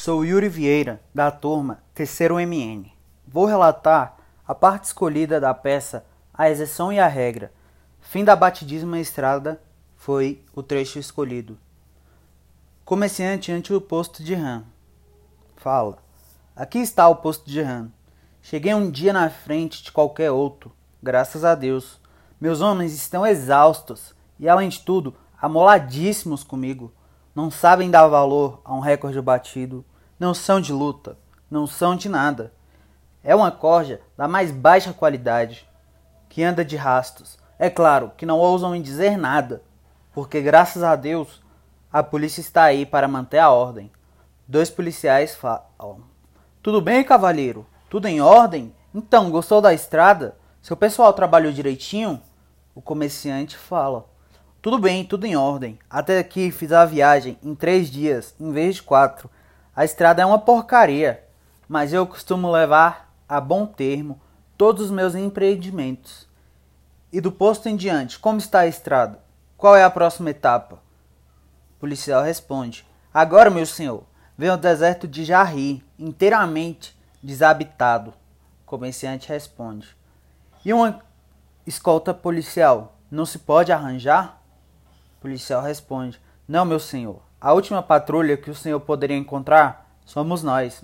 Sou Yuri Vieira, da turma Terceiro MN. Vou relatar a parte escolhida da peça A Exceção e a Regra. Fim da batidisma estrada foi o trecho escolhido. Comerciante ante o posto de RAM. Fala. Aqui está o posto de RAM. Cheguei um dia na frente de qualquer outro, graças a Deus. Meus homens estão exaustos e, além de tudo, amoladíssimos comigo. Não sabem dar valor a um recorde batido, não são de luta, não são de nada. É uma corja da mais baixa qualidade, que anda de rastos. É claro que não ousam em dizer nada, porque graças a Deus a polícia está aí para manter a ordem. Dois policiais falam: Tudo bem, cavalheiro? Tudo em ordem? Então, gostou da estrada? Seu pessoal trabalhou direitinho? O comerciante fala: Tudo bem, tudo em ordem. Até aqui fiz a viagem em três dias, em vez de quatro. A estrada é uma porcaria, mas eu costumo levar a bom termo todos os meus empreendimentos. E do posto em diante, como está a estrada? Qual é a próxima etapa? O policial responde: Agora, meu senhor, vem o deserto de Jarri, inteiramente desabitado. O comerciante responde: E uma escolta policial não se pode arranjar? O policial responde: Não, meu senhor. A última patrulha que o senhor poderia encontrar somos nós,